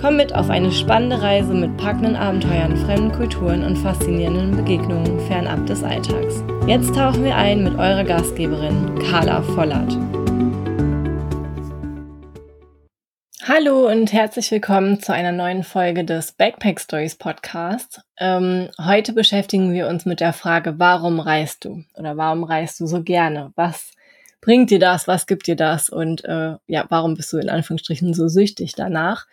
Komm mit auf eine spannende Reise mit packenden Abenteuern, fremden Kulturen und faszinierenden Begegnungen fernab des Alltags. Jetzt tauchen wir ein mit eurer Gastgeberin Carla Vollert. Hallo und herzlich willkommen zu einer neuen Folge des Backpack Stories Podcasts. Ähm, heute beschäftigen wir uns mit der Frage, warum reist du oder warum reist du so gerne? Was bringt dir das? Was gibt dir das? Und äh, ja, warum bist du in Anführungsstrichen so süchtig danach?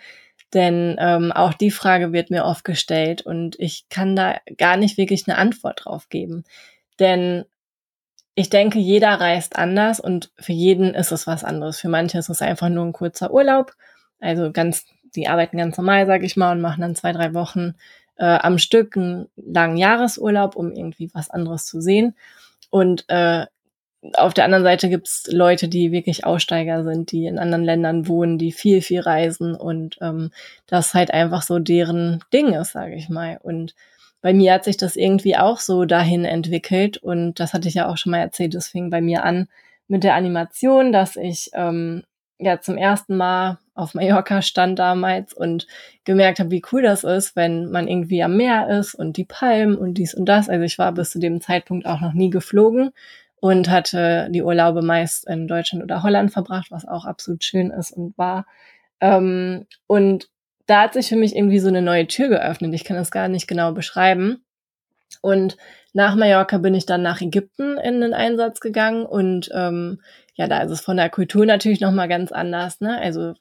Denn ähm, auch die Frage wird mir oft gestellt und ich kann da gar nicht wirklich eine Antwort drauf geben. Denn ich denke, jeder reist anders und für jeden ist es was anderes. Für manche ist es einfach nur ein kurzer Urlaub. Also ganz, die arbeiten ganz normal, sage ich mal, und machen dann zwei, drei Wochen äh, am Stück einen langen Jahresurlaub, um irgendwie was anderes zu sehen. Und äh, auf der anderen Seite gibt's Leute, die wirklich Aussteiger sind, die in anderen Ländern wohnen, die viel, viel reisen und ähm, das halt einfach so deren Ding ist, sage ich mal. Und bei mir hat sich das irgendwie auch so dahin entwickelt und das hatte ich ja auch schon mal erzählt. Es fing bei mir an mit der Animation, dass ich ähm, ja zum ersten Mal auf Mallorca stand damals und gemerkt habe, wie cool das ist, wenn man irgendwie am Meer ist und die Palmen und dies und das. Also ich war bis zu dem Zeitpunkt auch noch nie geflogen und hatte die Urlaube meist in Deutschland oder Holland verbracht, was auch absolut schön ist und war. Ähm, und da hat sich für mich irgendwie so eine neue Tür geöffnet. Ich kann das gar nicht genau beschreiben. Und nach Mallorca bin ich dann nach Ägypten in den Einsatz gegangen und ähm, ja, da ist es von der Kultur natürlich noch mal ganz anders. Ne? Also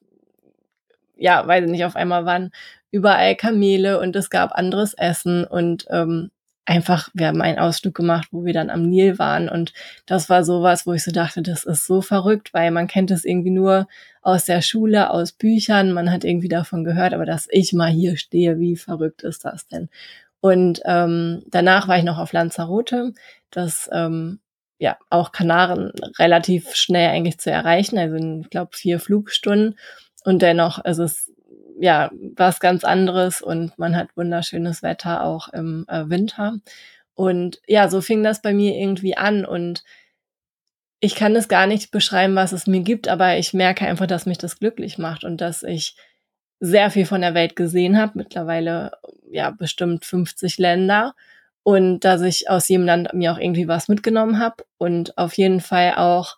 ja, weiß ich nicht, auf einmal waren überall Kamele und es gab anderes Essen und ähm, einfach, wir haben einen Ausflug gemacht, wo wir dann am Nil waren. Und das war sowas, wo ich so dachte, das ist so verrückt, weil man kennt es irgendwie nur aus der Schule, aus Büchern, man hat irgendwie davon gehört, aber dass ich mal hier stehe, wie verrückt ist das denn? Und ähm, danach war ich noch auf Lanzarote, das ähm, ja auch Kanaren relativ schnell eigentlich zu erreichen, also ich glaube vier Flugstunden. Und dennoch ist es ja, was ganz anderes und man hat wunderschönes Wetter auch im äh, Winter. Und ja, so fing das bei mir irgendwie an und ich kann es gar nicht beschreiben, was es mir gibt, aber ich merke einfach, dass mich das glücklich macht und dass ich sehr viel von der Welt gesehen habe, mittlerweile ja bestimmt 50 Länder und dass ich aus jedem Land mir auch irgendwie was mitgenommen habe und auf jeden Fall auch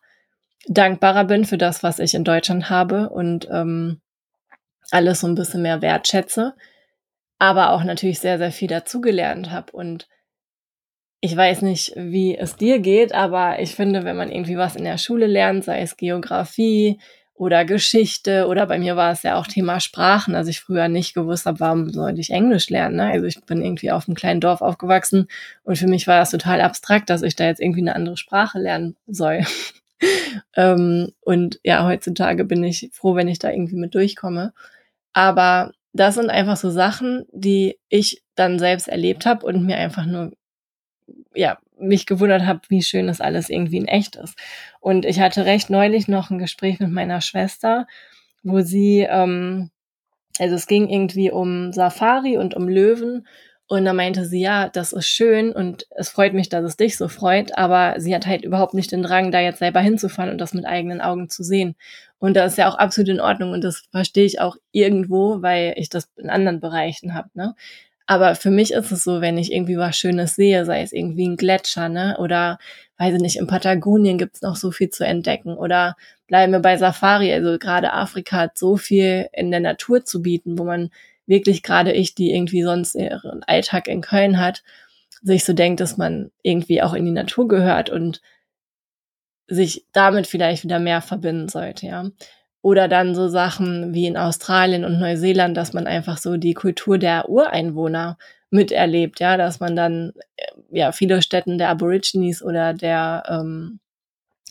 dankbarer bin für das, was ich in Deutschland habe und ähm, alles so ein bisschen mehr wertschätze, aber auch natürlich sehr, sehr viel dazugelernt habe. Und ich weiß nicht, wie es dir geht, aber ich finde, wenn man irgendwie was in der Schule lernt, sei es Geografie oder Geschichte oder bei mir war es ja auch Thema Sprachen, also ich früher nicht gewusst habe, warum sollte ich Englisch lernen. Ne? Also ich bin irgendwie auf einem kleinen Dorf aufgewachsen und für mich war das total abstrakt, dass ich da jetzt irgendwie eine andere Sprache lernen soll. ähm, und ja, heutzutage bin ich froh, wenn ich da irgendwie mit durchkomme. Aber das sind einfach so Sachen, die ich dann selbst erlebt habe und mir einfach nur, ja, mich gewundert habe, wie schön das alles irgendwie in echt ist. Und ich hatte recht neulich noch ein Gespräch mit meiner Schwester, wo sie, ähm, also es ging irgendwie um Safari und um Löwen und da meinte sie, ja, das ist schön und es freut mich, dass es dich so freut, aber sie hat halt überhaupt nicht den Drang, da jetzt selber hinzufahren und das mit eigenen Augen zu sehen. Und das ist ja auch absolut in Ordnung und das verstehe ich auch irgendwo, weil ich das in anderen Bereichen habe, ne? Aber für mich ist es so, wenn ich irgendwie was Schönes sehe, sei es irgendwie ein Gletscher, ne? Oder weiß ich nicht, in Patagonien gibt's noch so viel zu entdecken. Oder bleiben wir bei Safari, also gerade Afrika hat so viel in der Natur zu bieten, wo man wirklich gerade ich, die irgendwie sonst ihren Alltag in Köln hat, sich so denkt, dass man irgendwie auch in die Natur gehört und sich damit vielleicht wieder mehr verbinden sollte, ja. Oder dann so Sachen wie in Australien und Neuseeland, dass man einfach so die Kultur der Ureinwohner miterlebt, ja, dass man dann äh, ja viele Städten der Aborigines oder der ähm,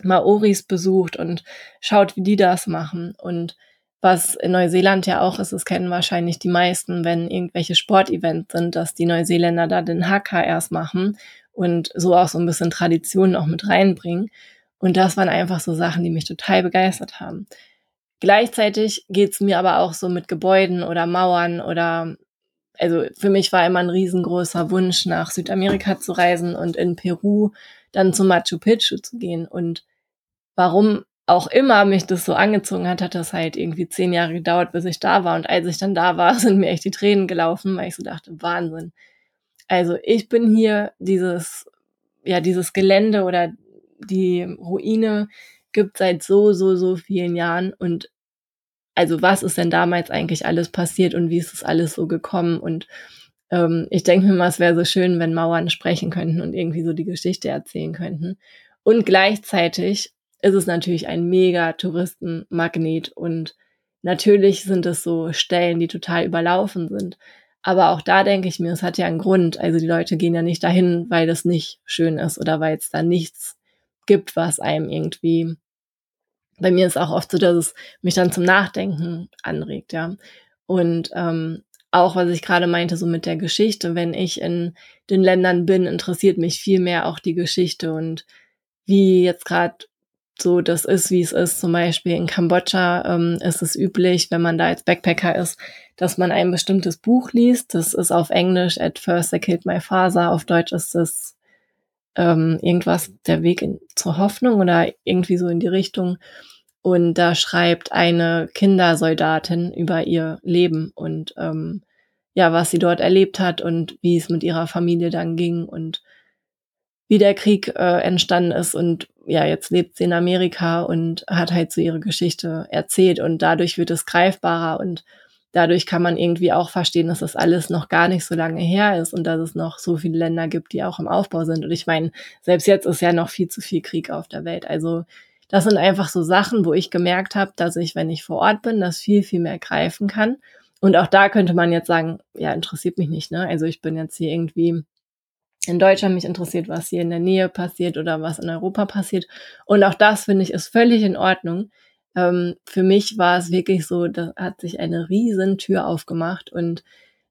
Maoris besucht und schaut, wie die das machen. Und Was in Neuseeland ja auch ist, das kennen wahrscheinlich die meisten, wenn irgendwelche Sportevents sind, dass die Neuseeländer da den Haka erst machen und so auch so ein bisschen Tradition auch mit reinbringen. Und das waren einfach so Sachen, die mich total begeistert haben. Gleichzeitig geht's mir aber auch so mit Gebäuden oder Mauern oder also für mich war immer ein riesengroßer Wunsch, nach Südamerika zu reisen und in Peru dann zu Machu Picchu zu gehen. Und warum auch immer mich das so angezogen hat, hat das halt irgendwie zehn Jahre gedauert, bis ich da war. Und als ich dann da war, sind mir echt die Tränen gelaufen, weil ich so dachte, Wahnsinn. Also ich bin hier dieses, ja, dieses Gelände oder die Ruine gibt seit so, so, so vielen Jahren. Und also was ist denn damals eigentlich alles passiert und wie ist es alles so gekommen? Und ähm, ich denke mir mal, es wäre so schön, wenn Mauern sprechen könnten und irgendwie so die Geschichte erzählen könnten. Und gleichzeitig ist es natürlich ein mega Touristenmagnet und natürlich sind es so Stellen, die total überlaufen sind. Aber auch da denke ich mir, es hat ja einen Grund. Also die Leute gehen ja nicht dahin, weil das nicht schön ist oder weil es da nichts gibt, was einem irgendwie. Bei mir ist auch oft so, dass es mich dann zum Nachdenken anregt, ja. Und ähm, auch was ich gerade meinte, so mit der Geschichte, wenn ich in den Ländern bin, interessiert mich viel mehr auch die Geschichte und wie jetzt gerade so das ist, wie es ist. Zum Beispiel in Kambodscha ähm, ist es üblich, wenn man da als Backpacker ist, dass man ein bestimmtes Buch liest. Das ist auf Englisch At First I Killed My Father. Auf Deutsch ist es ähm, irgendwas der Weg in, zur Hoffnung oder irgendwie so in die Richtung. Und da schreibt eine Kindersoldatin über ihr Leben und ähm, ja, was sie dort erlebt hat und wie es mit ihrer Familie dann ging und wie der Krieg äh, entstanden ist und ja, jetzt lebt sie in Amerika und hat halt so ihre Geschichte erzählt und dadurch wird es greifbarer und dadurch kann man irgendwie auch verstehen, dass das alles noch gar nicht so lange her ist und dass es noch so viele Länder gibt, die auch im Aufbau sind. Und ich meine, selbst jetzt ist ja noch viel zu viel Krieg auf der Welt. Also das sind einfach so Sachen, wo ich gemerkt habe, dass ich, wenn ich vor Ort bin, das viel, viel mehr greifen kann. Und auch da könnte man jetzt sagen, ja, interessiert mich nicht, ne? Also ich bin jetzt hier irgendwie in Deutschland mich interessiert, was hier in der Nähe passiert oder was in Europa passiert. Und auch das finde ich ist völlig in Ordnung. Ähm, für mich war es wirklich so, da hat sich eine riesen Tür aufgemacht und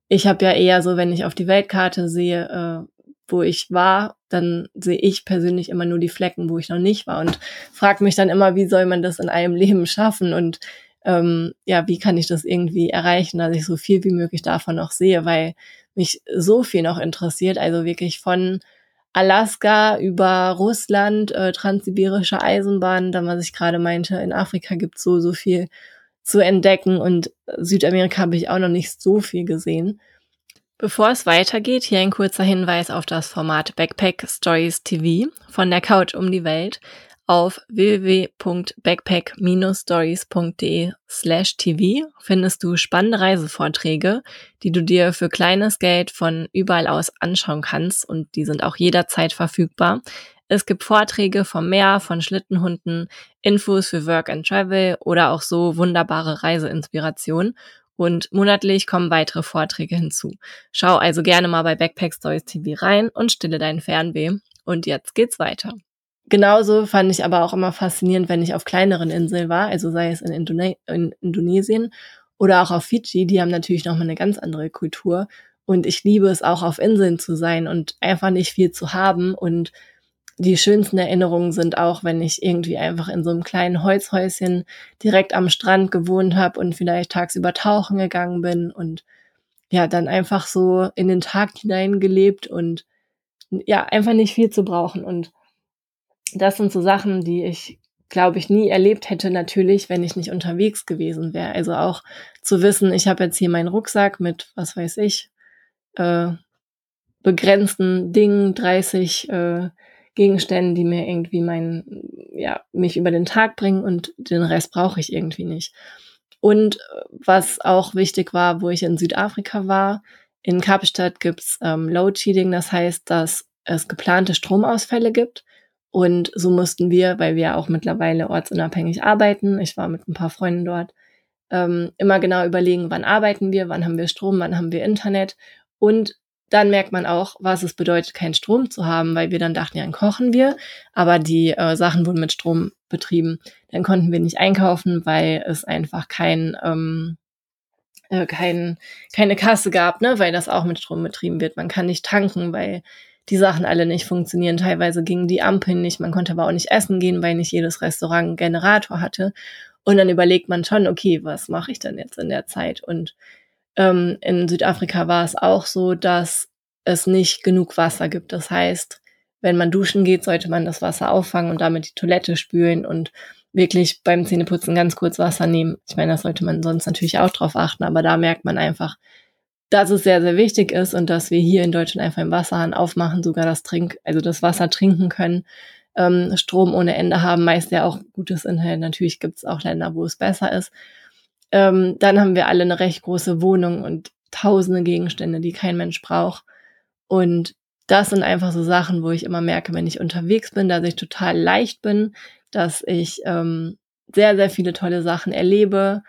ich habe ja eher so, wenn ich auf die Weltkarte sehe, äh, wo ich war, dann sehe ich persönlich immer nur die Flecken, wo ich noch nicht war und frage mich dann immer, wie soll man das in einem Leben schaffen und ähm, ja, wie kann ich das irgendwie erreichen, dass ich so viel wie möglich davon noch sehe, weil mich so viel noch interessiert. Also wirklich von Alaska über Russland, äh, transsibirische Eisenbahn, dann was ich gerade meinte, in Afrika gibt so, so viel zu entdecken und Südamerika habe ich auch noch nicht so viel gesehen. Bevor es weitergeht, hier ein kurzer Hinweis auf das Format Backpack Stories TV von der Couch um die Welt auf www.backpack-stories.de slash tv findest du spannende Reisevorträge, die du dir für kleines Geld von überall aus anschauen kannst und die sind auch jederzeit verfügbar. Es gibt Vorträge vom Meer, von Schlittenhunden, Infos für Work and Travel oder auch so wunderbare Reiseinspiration. Und monatlich kommen weitere Vorträge hinzu. Schau also gerne mal bei Backpack Stories TV rein und stille deinen Fernweh. Und jetzt geht's weiter. Genauso fand ich aber auch immer faszinierend, wenn ich auf kleineren Inseln war, also sei es in, Indone in Indonesien oder auch auf Fidschi, die haben natürlich nochmal eine ganz andere Kultur. Und ich liebe es auch auf Inseln zu sein und einfach nicht viel zu haben. Und die schönsten Erinnerungen sind auch, wenn ich irgendwie einfach in so einem kleinen Holzhäuschen direkt am Strand gewohnt habe und vielleicht tagsüber tauchen gegangen bin und ja, dann einfach so in den Tag hineingelebt und ja, einfach nicht viel zu brauchen. Und das sind so Sachen, die ich, glaube ich, nie erlebt hätte, natürlich, wenn ich nicht unterwegs gewesen wäre. Also auch zu wissen, ich habe jetzt hier meinen Rucksack mit, was weiß ich, äh, begrenzten Dingen, 30 äh, Gegenständen, die mir irgendwie mein, ja, mich über den Tag bringen und den Rest brauche ich irgendwie nicht. Und äh, was auch wichtig war, wo ich in Südafrika war, in Kapstadt gibt's ähm, Load Shedding, das heißt, dass es geplante Stromausfälle gibt und so mussten wir, weil wir auch mittlerweile ortsunabhängig arbeiten, ich war mit ein paar Freunden dort, ähm, immer genau überlegen, wann arbeiten wir, wann haben wir Strom, wann haben wir Internet und dann merkt man auch, was es bedeutet, keinen Strom zu haben, weil wir dann dachten, ja, dann kochen wir, aber die äh, Sachen wurden mit Strom betrieben. Dann konnten wir nicht einkaufen, weil es einfach kein, ähm, äh, kein, keine Kasse gab, ne, weil das auch mit Strom betrieben wird. Man kann nicht tanken, weil die Sachen alle nicht funktionieren. Teilweise gingen die Ampeln nicht, man konnte aber auch nicht essen gehen, weil nicht jedes Restaurant einen Generator hatte. Und dann überlegt man schon, okay, was mache ich denn jetzt in der Zeit? Und ähm, in Südafrika war es auch so, dass es nicht genug Wasser gibt. Das heißt, wenn man duschen geht, sollte man das Wasser auffangen und damit die Toilette spülen und wirklich beim Zähneputzen ganz kurz Wasser nehmen. Ich meine, das sollte man sonst natürlich auch drauf achten, aber da merkt man einfach, dass es sehr, sehr wichtig ist und dass wir hier in Deutschland einfach im Wasserhahn aufmachen, sogar das Trink, also das Wasser trinken können, ähm, Strom ohne Ende haben, meist ja auch gutes Internet. Natürlich gibt es auch Länder, wo es besser ist. Ähm, dann haben wir alle eine recht große Wohnung und tausende Gegenstände, die kein Mensch braucht. Und das sind einfach so Sachen, wo ich immer merke, wenn ich unterwegs bin, dass ich total leicht bin, dass ich ähm, sehr, sehr viele tolle Sachen erlebe,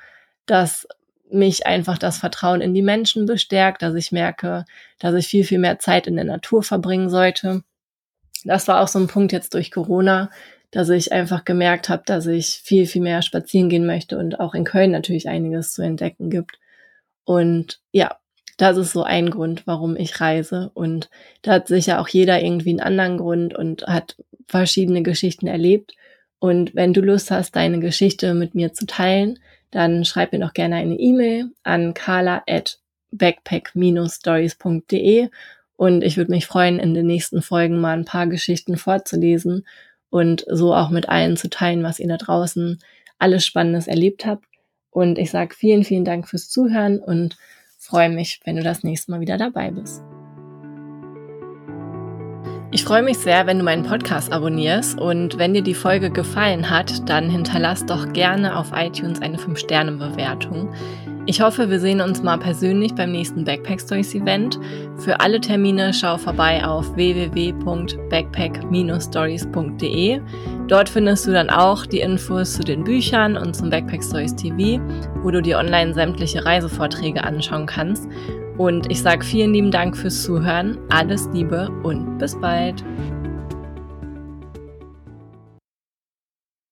dass mich einfach das Vertrauen in die Menschen bestärkt, dass ich merke, dass ich viel, viel mehr Zeit in der Natur verbringen sollte. Das war auch so ein Punkt jetzt durch Corona, dass ich einfach gemerkt habe, dass ich viel, viel mehr spazieren gehen möchte und auch in Köln natürlich einiges zu entdecken gibt. Und ja, das ist so ein Grund, warum ich reise. Und da hat sicher auch jeder irgendwie einen anderen Grund und hat verschiedene Geschichten erlebt. Und wenn du Lust hast, deine Geschichte mit mir zu teilen, dann schreib mir doch gerne eine E-Mail an carla at backpack-stories.de und ich würde mich freuen, in den nächsten Folgen mal ein paar Geschichten vorzulesen und so auch mit allen zu teilen, was ihr da draußen alles Spannendes erlebt habt. Und ich sage vielen, vielen Dank fürs Zuhören und freue mich, wenn du das nächste Mal wieder dabei bist. Ich freue mich sehr, wenn du meinen Podcast abonnierst und wenn dir die Folge gefallen hat, dann hinterlass doch gerne auf iTunes eine 5-Sterne-Bewertung. Ich hoffe, wir sehen uns mal persönlich beim nächsten Backpack Stories Event. Für alle Termine schau vorbei auf www.backpack-stories.de. Dort findest du dann auch die Infos zu den Büchern und zum Backpack Stories TV, wo du dir online sämtliche Reisevorträge anschauen kannst. Und ich sage vielen lieben Dank fürs Zuhören, alles Liebe und bis bald.